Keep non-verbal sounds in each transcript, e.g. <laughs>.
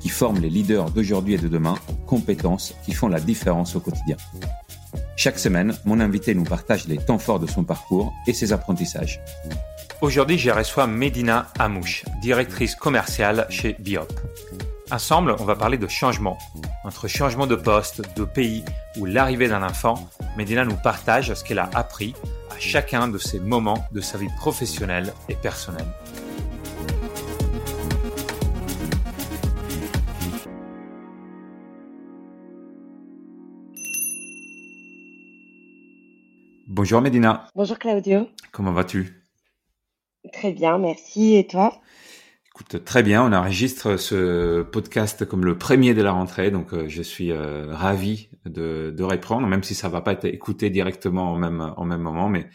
qui forme les leaders d'aujourd'hui et de demain compétences qui font la différence au quotidien. Chaque semaine, mon invité nous partage les temps forts de son parcours et ses apprentissages. Aujourd'hui, je reçois Medina Amouche, directrice commerciale chez Biop. Ensemble, on va parler de changement. Entre changement de poste, de pays ou l'arrivée d'un enfant, Medina nous partage ce qu'elle a appris à chacun de ces moments de sa vie professionnelle et personnelle. Bonjour Medina. Bonjour Claudio. Comment vas-tu? Très bien, merci. Et toi? Écoute, très bien. On enregistre ce podcast comme le premier de la rentrée, donc euh, je suis euh, ravi de, de, reprendre, même si ça va pas être écouté directement au même, au même moment, mais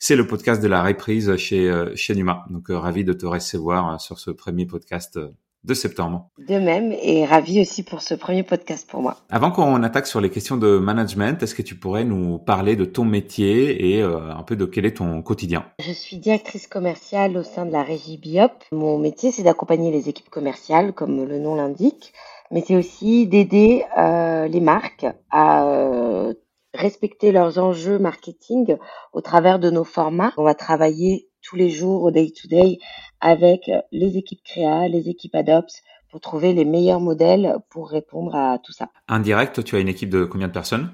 c'est le podcast de la reprise chez, euh, chez Numa. Donc ravi de te recevoir sur ce premier podcast de septembre. De même, et ravi aussi pour ce premier podcast pour moi. Avant qu'on attaque sur les questions de management, est-ce que tu pourrais nous parler de ton métier et euh, un peu de quel est ton quotidien? Je suis directrice commerciale au sein de la régie Biop. Mon métier, c'est d'accompagner les équipes commerciales, comme le nom l'indique, mais c'est aussi d'aider euh, les marques à euh, respecter leurs enjeux marketing au travers de nos formats. On va travailler tous les jours au day-to-day avec les équipes créa, les équipes adops pour trouver les meilleurs modèles pour répondre à tout ça. Indirect, tu as une équipe de combien de personnes?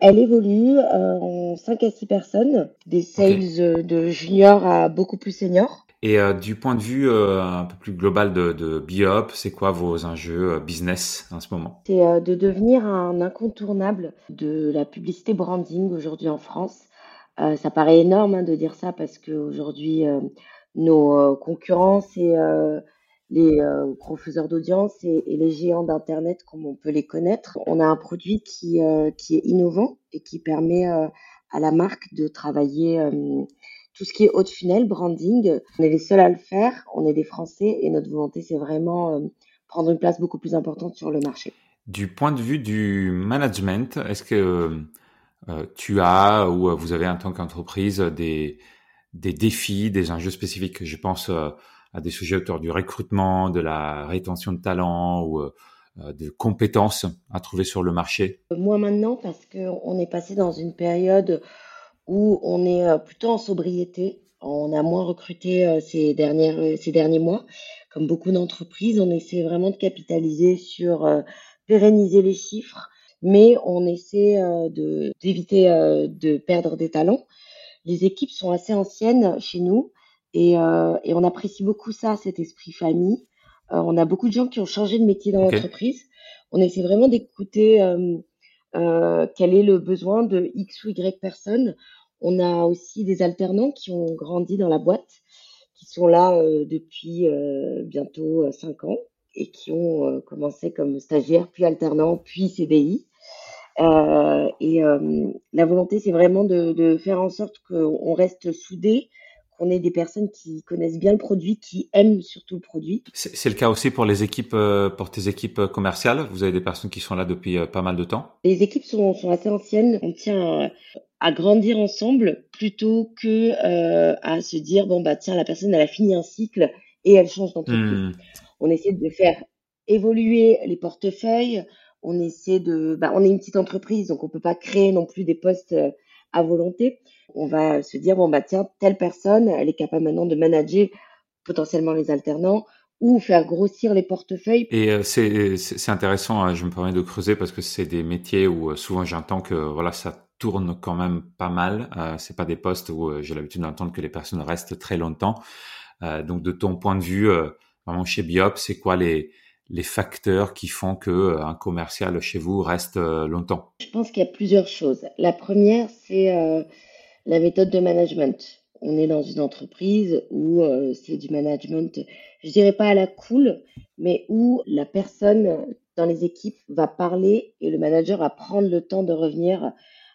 Elle évolue euh, en 5 à 6 personnes, des sales de junior à beaucoup plus senior. Et euh, du point de vue euh, un peu plus global de, de Biop, c'est quoi vos enjeux business en ce moment? C'est de devenir un incontournable de la publicité branding aujourd'hui en France. Ça paraît énorme hein, de dire ça parce qu'aujourd'hui, nos euh, concurrents, c'est euh, les euh, gros faiseurs d'audience et, les géants d'Internet comme on peut les connaître. On a un produit qui, qui est innovant et qui permet à la marque de travailler tout ce qui est haut de funnel, branding. On est les seuls à le faire, on est des Français et notre volonté, c'est vraiment prendre une place beaucoup plus importante sur le marché. Du point de vue du management, est-ce que tu as ou vous avez en tant qu'entreprise des des défis, des enjeux spécifiques. Je pense euh, à des sujets autour du recrutement, de la rétention de talents ou euh, euh, de compétences à trouver sur le marché? Moi maintenant, parce qu'on est passé dans une période où on est plutôt en sobriété. On a moins recruté ces, dernières, ces derniers mois. Comme beaucoup d'entreprises, on essaie vraiment de capitaliser sur pérenniser les chiffres, mais on essaie d'éviter de perdre des talents les équipes sont assez anciennes chez nous et, euh, et on apprécie beaucoup ça, cet esprit famille. Euh, on a beaucoup de gens qui ont changé de métier dans l'entreprise. On essaie vraiment d'écouter euh, euh, quel est le besoin de X ou Y personnes. On a aussi des alternants qui ont grandi dans la boîte, qui sont là euh, depuis euh, bientôt 5 ans et qui ont commencé comme stagiaires, puis alternants, puis CDI. Euh, et euh, la volonté, c'est vraiment de, de, faire en sorte qu'on reste soudés, qu'on ait des personnes qui connaissent bien le produit, qui aiment surtout le produit. C'est le cas aussi pour les équipes, euh, pour tes équipes commerciales. Vous avez des personnes qui sont là depuis pas mal de temps. Les équipes sont, sont assez anciennes. On tient à grandir ensemble plutôt que euh, à se dire bon bah tiens la personne elle a fini un cycle et elle change d'entreprise. Hmm. On essaie de faire évoluer les portefeuilles, on essaie de, bah, on est une petite entreprise, donc on peut pas créer non plus des postes euh, à volonté. On va se dire bon bah tiens telle personne, elle est capable maintenant de manager potentiellement les alternants ou faire grossir les portefeuilles. Et euh, c'est intéressant, hein, je me permets de creuser parce que c'est des métiers où euh, souvent j'entends que voilà ça tourne quand même pas mal. Euh, c'est pas des postes où j'ai l'habitude d'entendre que les personnes restent très longtemps. donc de ton point de vue, chez Biop, c'est quoi les facteurs qui font que euh, un commercial chez vous reste euh, longtemps? Je pense qu'il y a plusieurs choses. La première, c'est euh, la méthode de management. On est dans une entreprise où c'est du management, je dirais pas à la cool, mais où la personne dans les équipes va parler et le manager va prendre le temps de revenir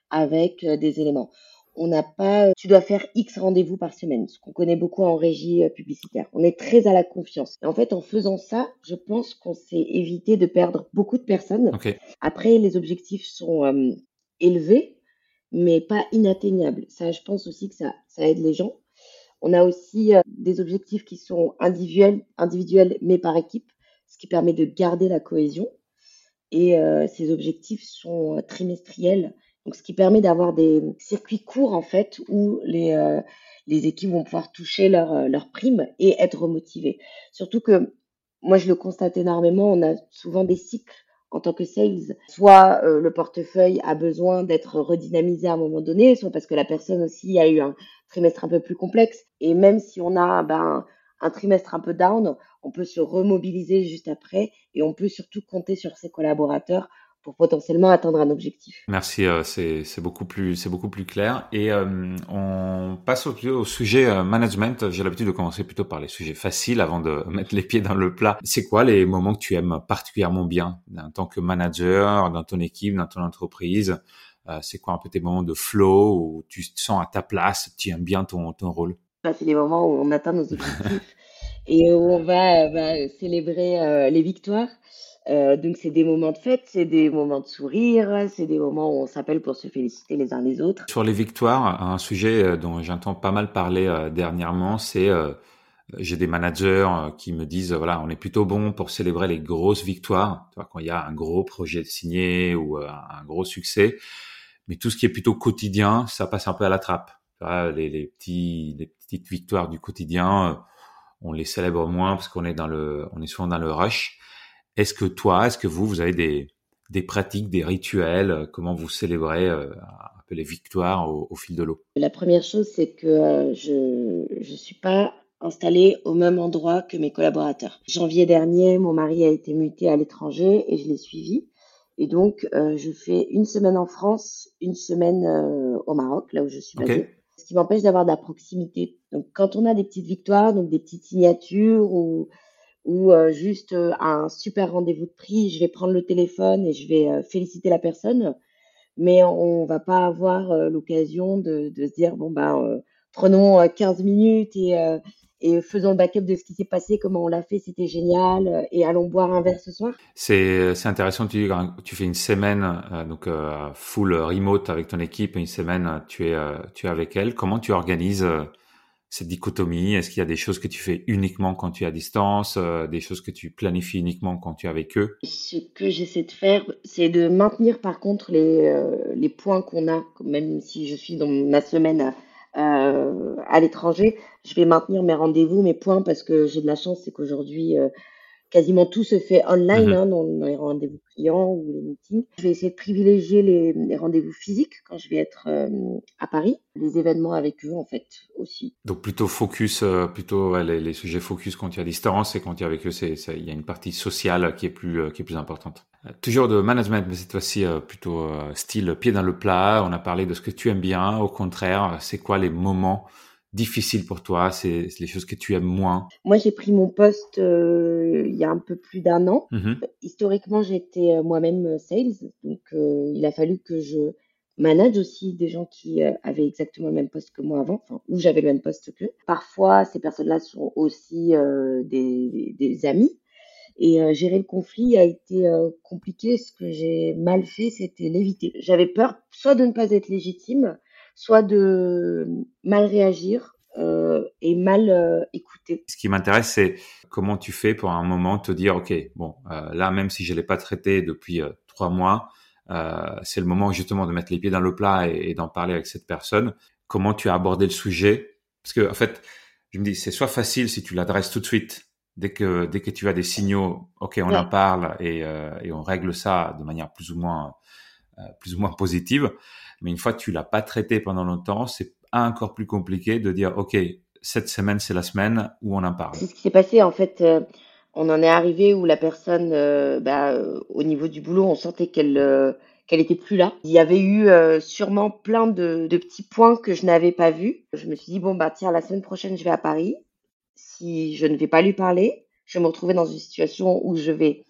avec des éléments. On n'a pas, tu dois faire X rendez-vous par semaine, ce qu'on connaît beaucoup en régie euh, publicitaire. On est très à la confiance. Et en fait, en faisant ça, je pense qu'on s'est évité de perdre beaucoup de personnes. Après, les objectifs sont euh, élevés, mais pas inatteignables. Ça, je pense aussi que ça, ça aide les gens. On a aussi des objectifs qui sont individuels, individuels, mais par équipe, ce qui permet de garder la cohésion. Et ces objectifs sont trimestriels donc, ce qui permet d'avoir des circuits courts, en fait, où les, euh, équipes vont pouvoir toucher leur, euh, leur prime et être remotivées. Surtout que, moi, je le constate énormément, on a souvent des cycles en tant que sales. Soit euh, le portefeuille a besoin d'être redynamisé à un moment donné, soit parce que la personne aussi a eu un trimestre un peu plus complexe. Et même si on a ben, un trimestre un peu down, on peut se remobiliser juste après et on peut surtout compter sur ses collaborateurs pour potentiellement atteindre un objectif. Merci, euh, c'est beaucoup plus c'est beaucoup plus clair. Et euh, on passe au, au sujet euh, management. J'ai l'habitude de commencer plutôt par les sujets faciles avant de <laughs> mettre les pieds dans le plat. C'est quoi les moments que tu aimes particulièrement bien en tant que manager dans ton équipe, dans ton entreprise? C'est quoi un peu tes moments de flow où tu te sens à ta place, tu aimes bien ton ton rôle? Bah, C'est les moments où on atteint nos objectifs et où on va, va célébrer les victoires. Euh, donc c'est des moments de fête, c'est des moments de sourire, c'est des moments où on s'appelle pour se féliciter les uns les autres. Sur les victoires, un sujet euh, dont j'entends pas mal parler euh, dernièrement, c'est j'ai des managers qui me disent voilà on est plutôt bon pour célébrer les grosses victoires, tu vois, quand il y a un gros projet signé ou un gros succès, mais tout ce qui est plutôt quotidien, ça passe un peu à la trappe. les, les petites victoires du quotidien, on les célèbre moins parce qu'on est dans le on est souvent dans le rush. Est-ce que toi, est-ce que vous, vous avez des, des pratiques, des rituels euh, Comment vous célébrez euh, un peu les victoires au, fil de l'eau? La première chose, c'est que euh, je ne suis pas installée au même endroit que mes collaborateurs. Janvier dernier, mon mari a été muté à l'étranger et je l'ai suivi. Et donc, je fais une semaine en France, une semaine au Maroc, là où je suis basée. Ce qui m'empêche d'avoir de la proximité. Donc, quand on a des petites victoires, donc des petites signatures ou ou euh, juste euh, un super rendez-vous de prix, je vais prendre le téléphone et je vais euh, féliciter la personne, mais on va pas avoir l'occasion de, se dire bon ben prenons 15 minutes et, faisons le backup de ce qui s'est passé, comment on l'a fait, c'était génial et allons boire un verre ce soir. C'est c'est intéressant tu tu fais une semaine donc full remote avec ton équipe, une semaine tu es tu es avec elle, comment tu organises cette dichotomie Est-ce qu'il y a des choses que tu fais uniquement quand tu es à distance, euh, des choses que tu planifies uniquement quand tu es avec eux? Ce que j'essaie de faire, c'est de maintenir par contre les, euh, les points qu'on a, même si je suis dans ma semaine euh, à l'étranger, je vais maintenir mes rendez-vous, mes points, parce que j'ai de la chance, c'est qu'aujourd'hui, quasiment tout se fait online, mmh hein, dans, les rendez-vous clients ou les meetings. Je vais essayer de privilégier les, rendez-vous physiques quand je vais être euh, à Paris, les événements avec eux en fait aussi. Donc plutôt focus, euh, plutôt les, sujets focus quand tu es à distance et quand tu es avec eux, c'est il y a une partie sociale qui est plus euh, qui est plus importante. toujours de management, mais cette fois-ci plutôt style pied dans le plat. On a parlé de ce que tu aimes bien. Au contraire, c'est quoi les moments difficile pour toi C'est les choses que tu aimes moins Moi, j'ai pris mon poste euh, il y a un peu plus d'un an. Mm-hmm. Historiquement, j'étais euh, moi-même euh, sales, donc il a fallu que je manage aussi des gens qui avaient exactement le même poste que moi avant, enfin, ou j'avais le même poste qu'eux. Parfois, ces personnes-là sont aussi des, des, amis. Et gérer le conflit a été compliqué. Ce que j'ai mal fait, c'était l'éviter. J'avais peur soit de ne pas être légitime, soit de mal réagir euh, et mal euh, écouter. Ce qui m'intéresse, c'est comment tu fais pour un moment te dire, ok, bon, euh, là, même si je l'ai pas traité depuis trois mois, c'est le moment justement de mettre les pieds dans le plat et, d'en parler avec cette personne. Comment tu as abordé le sujet? Parce que en fait, je me dis, c'est soit facile si tu l'adresses tout de suite, dès que dès que tu as des signaux, ok, on en parle et, et on règle ça de manière plus ou moins plus ou moins positive. Mais une fois que tu l'as pas traité pendant longtemps, c'est encore plus compliqué de dire, OK, cette semaine, c'est la semaine où on en parle. C'est ce qui s'est passé, en fait. Euh, on en est arrivé où la personne, euh, bah, euh, au niveau du boulot, on sentait qu'elle qu'elle était plus là. Il y avait eu sûrement plein de, de, petits points que je n'avais pas vus. Je me suis dit, bon, bah tiens, la semaine prochaine, je vais à Paris. Si je ne vais pas lui parler, je vais me retrouver dans une situation où je vais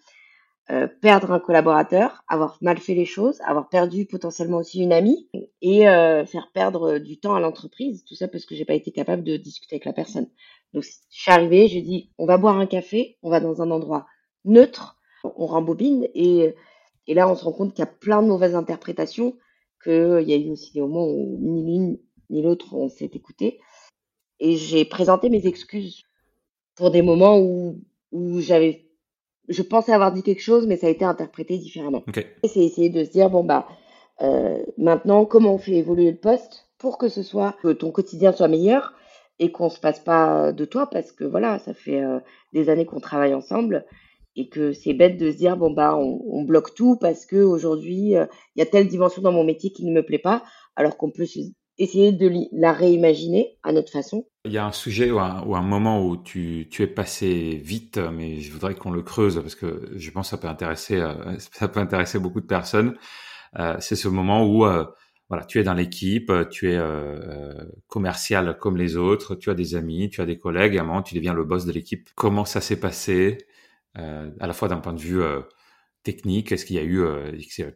euh, perdre un collaborateur, avoir mal fait les choses, avoir perdu potentiellement aussi une amie et euh, faire perdre du temps à l'entreprise. Tout ça parce que j'ai pas été capable de discuter avec la personne. Donc je suis arrivée, j'ai dit on va boire un café, on va dans un endroit neutre, on rembobine et, et là on se rend compte qu'il y a plein de mauvaises interprétations, qu'il y a eu aussi des moments où ni l'une ni l'autre on s'est écouté et j'ai présenté mes excuses pour des moments où, où j'avais je pensais avoir dit quelque chose, mais ça a été interprété différemment. C'est essayer de se dire, bon, bah, euh, maintenant, comment on fait évoluer le poste pour que ce soit, que ton quotidien soit meilleur et qu'on se passe pas de toi parce que voilà, ça fait euh, des années qu'on travaille ensemble et que c'est bête de se dire, bon, bah, on, bloque tout parce que aujourd'hui, euh, il y a telle dimension dans mon métier qui ne me plaît pas, alors qu'on peut essayer de la réimaginer à notre façon. Il y a un sujet ou un, moment où tu, tu, es passé vite, mais je voudrais qu'on le creuse parce que je pense que ça peut intéresser, euh, <laughs> ça peut intéresser beaucoup de personnes. Euh, c'est ce moment où euh, voilà, tu es dans l'équipe, tu es commercial comme les autres, tu as des amis, tu as des collègues, et à un moment tu deviens le boss de l'équipe. Comment ça s'est passé, à la fois d'un point de vue technique? Est-ce qu'il y a eu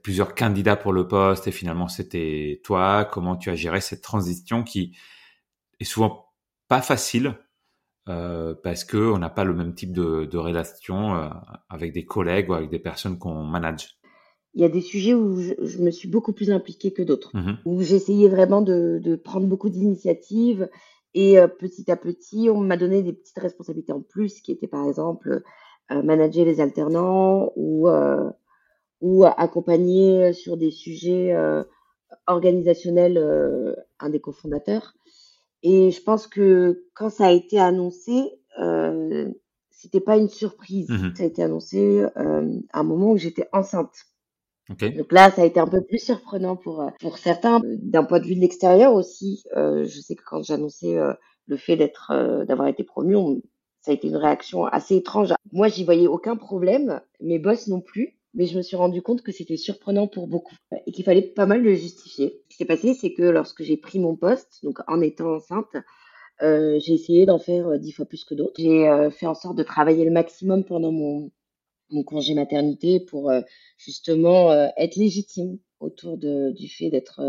plusieurs candidats pour le poste et finalement c'était toi? Comment tu as géré cette transition qui est souvent pas facile euh, parce que on n'a pas le même type de, de relation euh, avec des collègues ou avec des personnes qu'on manage. Il y a des sujets où je, me suis beaucoup plus impliquée que d'autres, mmh où j'essayais vraiment de, de, prendre beaucoup d'initiatives et petit à petit on m'a donné des petites responsabilités en plus qui étaient par exemple euh, manager les alternants ou, euh, ou accompagner sur des sujets euh, organisationnels un des cofondateurs. Et je pense que quand ça a été annoncé, euh, c'était pas une surprise. Mmh ça a été annoncé euh, à un moment où j'étais enceinte. Okay. Donc là, ça a été un peu plus surprenant pour pour certains. D'un point de vue de l'extérieur aussi, euh, je sais que quand j'annonçais le fait d'être d'avoir été promue, on, ça a été une réaction assez étrange. Moi, j'y voyais aucun problème, mes boss non plus, mais je me suis rendu compte que c'était surprenant pour beaucoup et qu'il fallait pas mal le justifier. Ce qui s'est passé, c'est que lorsque j'ai pris mon poste, donc en étant enceinte, euh, j'ai essayé d'en faire euh, dix fois plus que d'autres. J'ai euh, fait en sorte de travailler le maximum pendant mon, congé maternité pour justement être légitime autour du fait d'être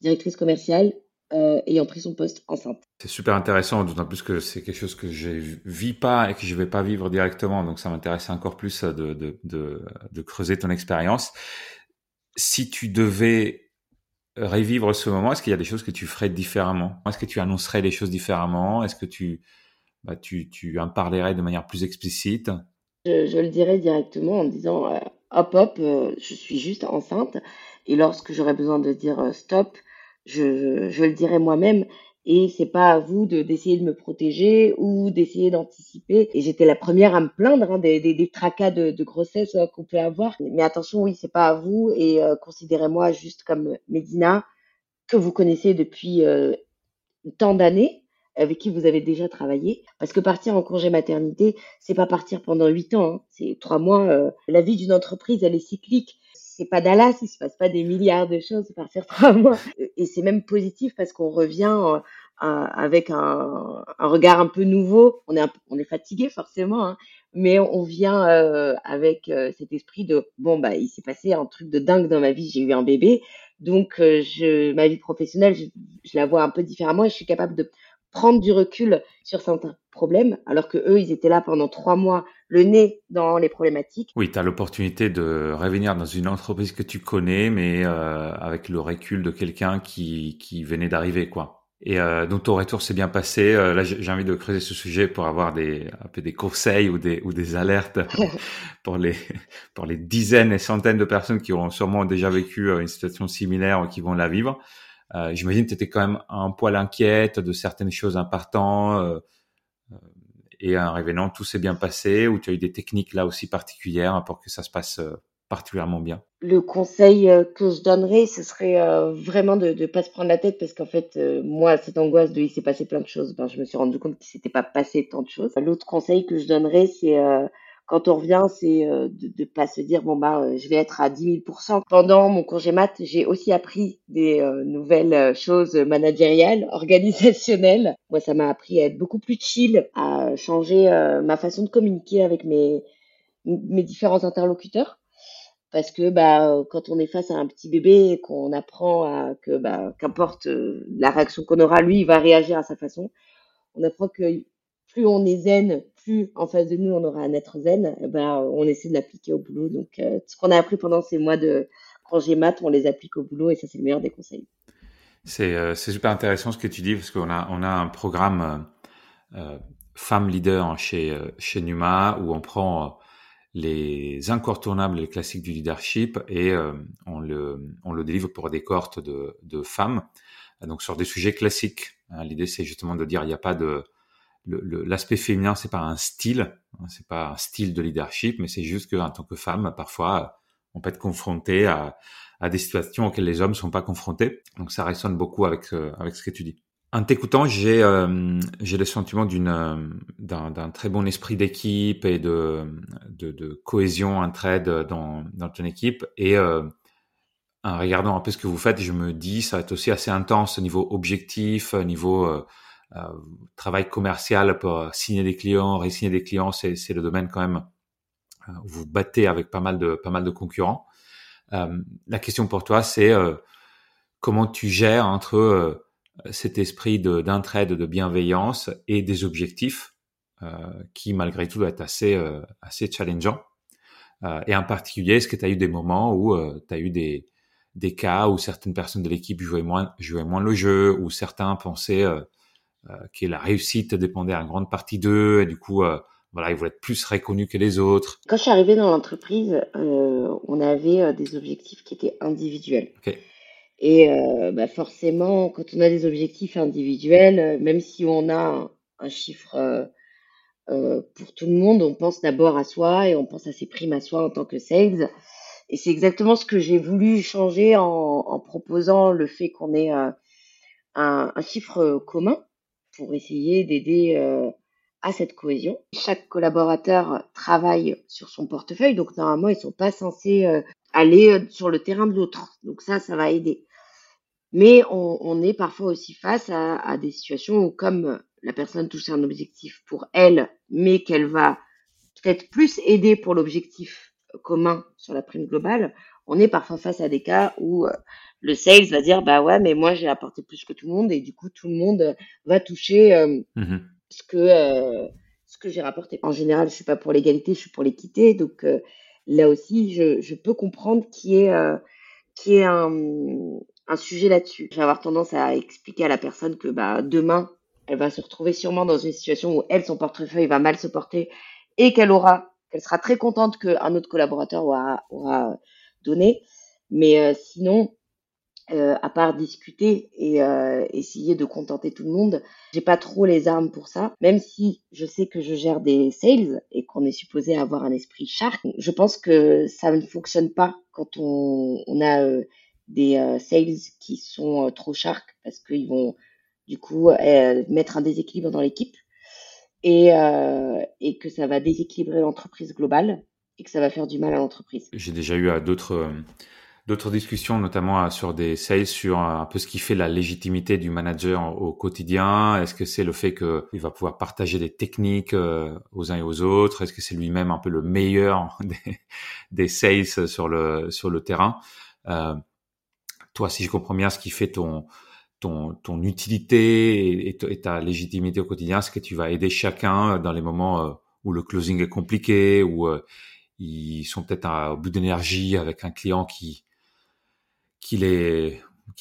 directrice commerciale euh, ayant pris son poste enceinte. C'est super intéressant, d'autant plus que c'est quelque chose que je vis pas et que je vais pas vivre directement, donc ça m'intéresse encore plus de, de, de, de creuser ton expérience. Si tu devais revivre ce moment, est-ce qu'il y a des choses que tu ferais différemment? Est-ce que tu annoncerais les choses différemment? Est-ce que tu, bah, tu, tu en parlerais de manière plus explicite? Je, je, le dirais directement en disant euh, hop hop, euh, je suis juste enceinte. Et lorsque j'aurais besoin de dire stop, je, je le dirai moi-même. Et c'est pas à vous de d'essayer de me protéger ou d'essayer d'anticiper. Et j'étais la première à me plaindre hein, des, des, tracas de, de grossesse euh, qu'on peut avoir. Mais attention, oui, c'est pas à vous. Et euh, considérez-moi juste comme Medina que vous connaissez depuis euh, tant d'années, avec qui vous avez déjà travaillé. Parce que partir en congé maternité, c'est pas partir pendant huit ans. Hein. C'est trois mois. la vie d'une entreprise, elle est cyclique c'est pas Dallas, il se passe pas des milliards de choses par <laughs> certains mois. Et c'est même positif parce qu'on revient euh, avec un, regard un peu nouveau. On est, on est fatigué forcément, hein, mais on vient euh, avec euh, cet esprit de bon bah il s'est passé un truc de dingue dans ma vie. J'ai eu un bébé, donc ma vie professionnelle, je, je, la vois un peu différemment et je suis capable de prendre du recul sur certains problèmes, alors que eux, ils étaient là pendant trois mois, le nez dans les problématiques. Oui, tu as l'opportunité de revenir dans une entreprise que tu connais, mais euh, avec le recul de quelqu'un qui, qui venait d'arriver, quoi. Et euh, donc ton retour s'est bien passé. Euh, là, j'ai envie de creuser ce sujet pour avoir des un peu des conseils ou des ou des alertes <laughs> pour les pour les dizaines et centaines de personnes qui ont sûrement déjà vécu euh, une situation similaire ou qui vont la vivre. Euh, J'imagine que tu étais quand même un poil inquiète de certaines choses importantes. Euh, euh, et en révélant, tout s'est bien passé ou tu as eu des techniques là aussi particulières pour que ça se passe euh, particulièrement bien? Le conseil que je donnerais, ce serait vraiment de ne pas se prendre la tête parce qu'en fait, moi, cette angoisse de il s'est passé plein de choses, ben, je me suis rendu compte qu'il s'était pas passé tant de choses. L'autre conseil que je donnerais, c'est quand on revient, c'est euh, de ne pas se dire bon bah euh, je vais être à 10 000% Pendant mon congé mat, j'ai aussi appris des euh, nouvelles choses managériales, <laughs> organisationnelles. Moi, ça m'a appris à être beaucoup plus chill, à changer ma façon de communiquer avec mes différents interlocuteurs parce que bah quand on est face à un petit bébé qu'on apprend à que bah qu'importe la réaction qu'on aura, lui il va réagir à sa façon. On apprend que plus on est zen, plus en face de nous on aura un être zen. Et ben on essaie de l'appliquer au boulot. Donc euh, ce qu'on a appris pendant ces mois de congé mat, on les applique au boulot et ça c'est le meilleur des conseils. C'est euh, super intéressant ce que tu dis parce qu'on a on a un programme euh, femme leader chez chez Numa où on prend les incontournables, les classiques du leadership, et euh, on, le, délivre pour des cohortes de, de femmes, donc sur des sujets classiques. Hein, l'idée, c'est justement de dire, il n'y a pas de l'aspect féminin, c'est pas un style, hein, c'est pas un style de leadership, mais c'est juste qu'en tant que femme, parfois, on peut être confronté à, à des situations auxquelles les hommes sont pas confrontés. Donc ça résonne beaucoup avec euh, avec ce que tu dis. En t'écoutant, j'ai euh, j'ai le sentiment d'une euh, d'un très bon esprit d'équipe et de, de, de cohésion, entraide dans dans ton équipe et euh, en regardant un peu ce que vous faites, je me dis ça va être aussi assez intense au niveau objectif, au niveau euh, travail commercial pour signer des clients, résigner des clients, c'est c'est le domaine quand même où vous battez avec pas mal de pas mal de concurrents. la question pour toi, c'est comment tu gères entre cet esprit d'entraide, de, bienveillance et des objectifs euh, qui malgré tout doit être assez euh, assez challengeant. Euh, et en particulier, est-ce que tu as eu des moments où euh, tu as eu des des cas où certaines personnes de l'équipe jouaient moins jouaient moins le jeu, où certains pensaient euh, que la réussite dépendait en grande partie d'eux et du coup voilà, ils voulaient être plus reconnus que les autres. Quand je suis arrivée dans l'entreprise, on avait des objectifs qui étaient individuels. Okay. Et euh, bah forcément, quand on a des objectifs individuels, euh, même si on a un, chiffre euh, euh, pour tout le monde, on pense d'abord à soi et on pense à ses primes à soi en tant que sales. Et c'est exactement ce que j'ai voulu changer en, en, proposant le fait qu'on ait un, un, chiffre commun pour essayer d'aider à cette cohésion. Chaque collaborateur travaille sur son portefeuille, donc normalement ils sont pas censés aller sur le terrain de l'autre. Donc ça, ça va aider. Mais on, est parfois aussi face à, des situations où, comme la personne touche un objectif pour elle, mais qu'elle va peut-être plus aider pour l'objectif commun sur la prime globale, on est parfois face à des cas où euh, le sales va dire bah ouais mais moi j'ai apporté plus que tout le monde et du coup tout le monde va toucher euh, mmh ce que euh, ce que j'ai rapporté. En général je suis pas pour l'égalité, je suis pour l'équité donc euh, là aussi je, je, peux comprendre qu'il y ait qui est un, un sujet là-dessus. Je vais avoir tendance à expliquer à la personne que bah, demain, elle va se retrouver sûrement dans une situation où elle, son portefeuille va mal se porter et qu'elle aura, qu'elle sera très contente qu'un autre collaborateur aura, aura donné. Mais sinon, euh, à part discuter et euh, essayer de contenter tout le monde, j'ai pas trop les armes pour ça. Même si je sais que je gère des sales et qu'on est supposé avoir un esprit shark, je pense que ça ne fonctionne pas quand on, a euh, des sales qui sont trop shark parce qu'ils vont du coup mettre un déséquilibre dans l'équipe et, que ça va déséquilibrer l'entreprise globale et que ça va faire du mal à l'entreprise. J'ai déjà eu d'autres d'autres discussions, notamment sur des sales, sur un peu ce qui fait la légitimité du manager au quotidien. Est-ce que c'est le fait qu'il va pouvoir partager des techniques aux uns et aux autres? Est-ce que c'est lui-même un peu le meilleur <laughs> des, sales sur le sur le terrain? Euh, toi, si je comprends bien, ce qui fait ton, ton, ton utilité et, ta légitimité au quotidien, c'est que tu vas aider chacun dans les moments euh, où le closing est compliqué, où euh, ils sont peut-être au bout d'énergie avec un client qui, qui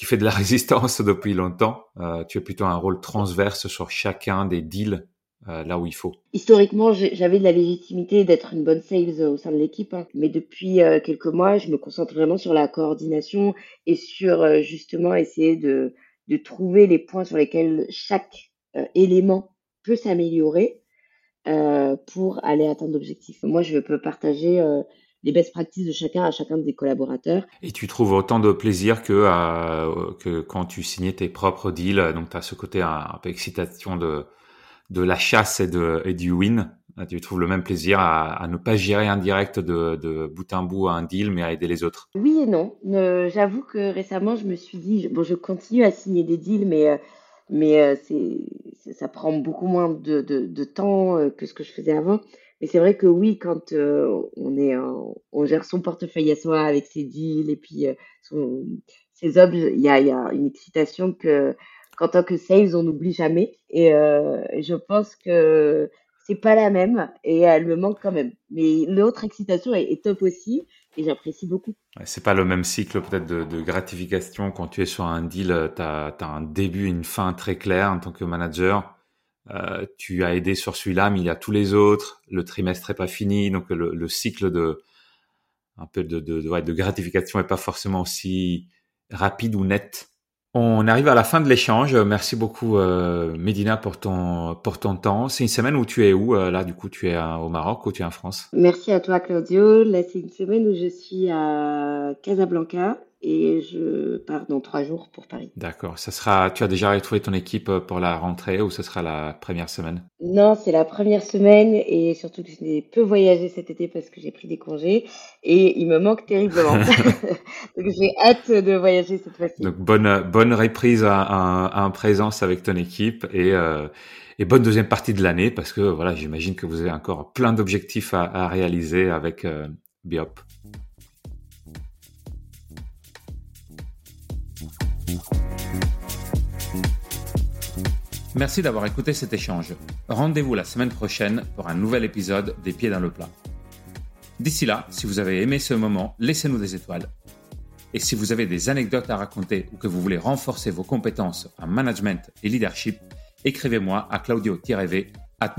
fait de la <laughs> résistance depuis longtemps. Euh, tu as plutôt un rôle transverse sur chacun des deals euh, là où il faut. Historiquement, j'avais de la légitimité d'être une bonne sales au sein de l'équipe, hein. mais depuis euh, quelques mois, je me concentre vraiment sur la coordination et sur justement essayer de trouver les points sur lesquels chaque élément peut s'améliorer pour aller atteindre l'objectif. Moi, je peux partager les best practices de chacun à chacun des collaborateurs. Et tu trouves autant de plaisir que, que quand tu signais tes propres deals, donc tu as ce côté un, un peu excitation de de la chasse et, de, et du win. Tu trouves le même plaisir à, ne pas gérer en direct de, de, bout en bout un deal, mais à aider les autres Oui et non. J'avoue que récemment, je me suis dit, bon, je continue à signer des deals, mais, euh, mais euh, c'est, ça prend beaucoup moins de, de, de temps euh, que ce que je faisais avant. Mais c'est vrai que oui, quand on est, on gère son portefeuille à soi avec ses deals et puis ses objets, il y a, une excitation que qu'en tant que sales, on n'oublie jamais. Et je pense que c'est pas la même et elle me manque quand même. Mais l'autre excitation est, top aussi et j'apprécie beaucoup. c'est pas le même cycle peut-être de, gratification quand tu es sur un deal, tu as, un début, une fin très claire en tant que manager. Euh, tu as aidé sur celui-là, mais il y a tous les autres. Le trimestre est pas fini, donc le, cycle de un peu de, de, de gratification est pas forcément aussi rapide ou net on arrive à la fin de l'échange. Merci beaucoup, euh, Medina, pour ton, pour ton temps. C'est une semaine où tu es où euh, Là, du coup, tu es au Maroc ou tu es en France? Merci à toi, Claudio. Là, c'est une semaine où je suis à Casablanca et je pars dans trois jours pour Paris. D'accord. Ça sera. Tu as déjà retrouvé ton équipe pour la rentrée ou ce sera la première semaine? Non, c'est la première semaine et surtout que je n'ai peu voyagé cet été parce que j'ai pris des congés et il me manque terriblement. <laughs> <laughs> Donc j'ai hâte de voyager cette fois-ci. Donc bonne bonne reprise en présence avec ton équipe et euh, et bonne deuxième partie de l'année parce que voilà, j'imagine que vous avez encore plein d'objectifs à, réaliser avec euh, Biop. Merci d'avoir écouté cet échange. Rendez-vous la semaine prochaine pour un nouvel épisode des Pieds dans le plat. D'ici là, si vous avez aimé ce moment, laissez-nous des étoiles. Et si vous avez des anecdotes à raconter ou que vous voulez renforcer vos compétences en management et leadership, écrivez-moi à claudio-v at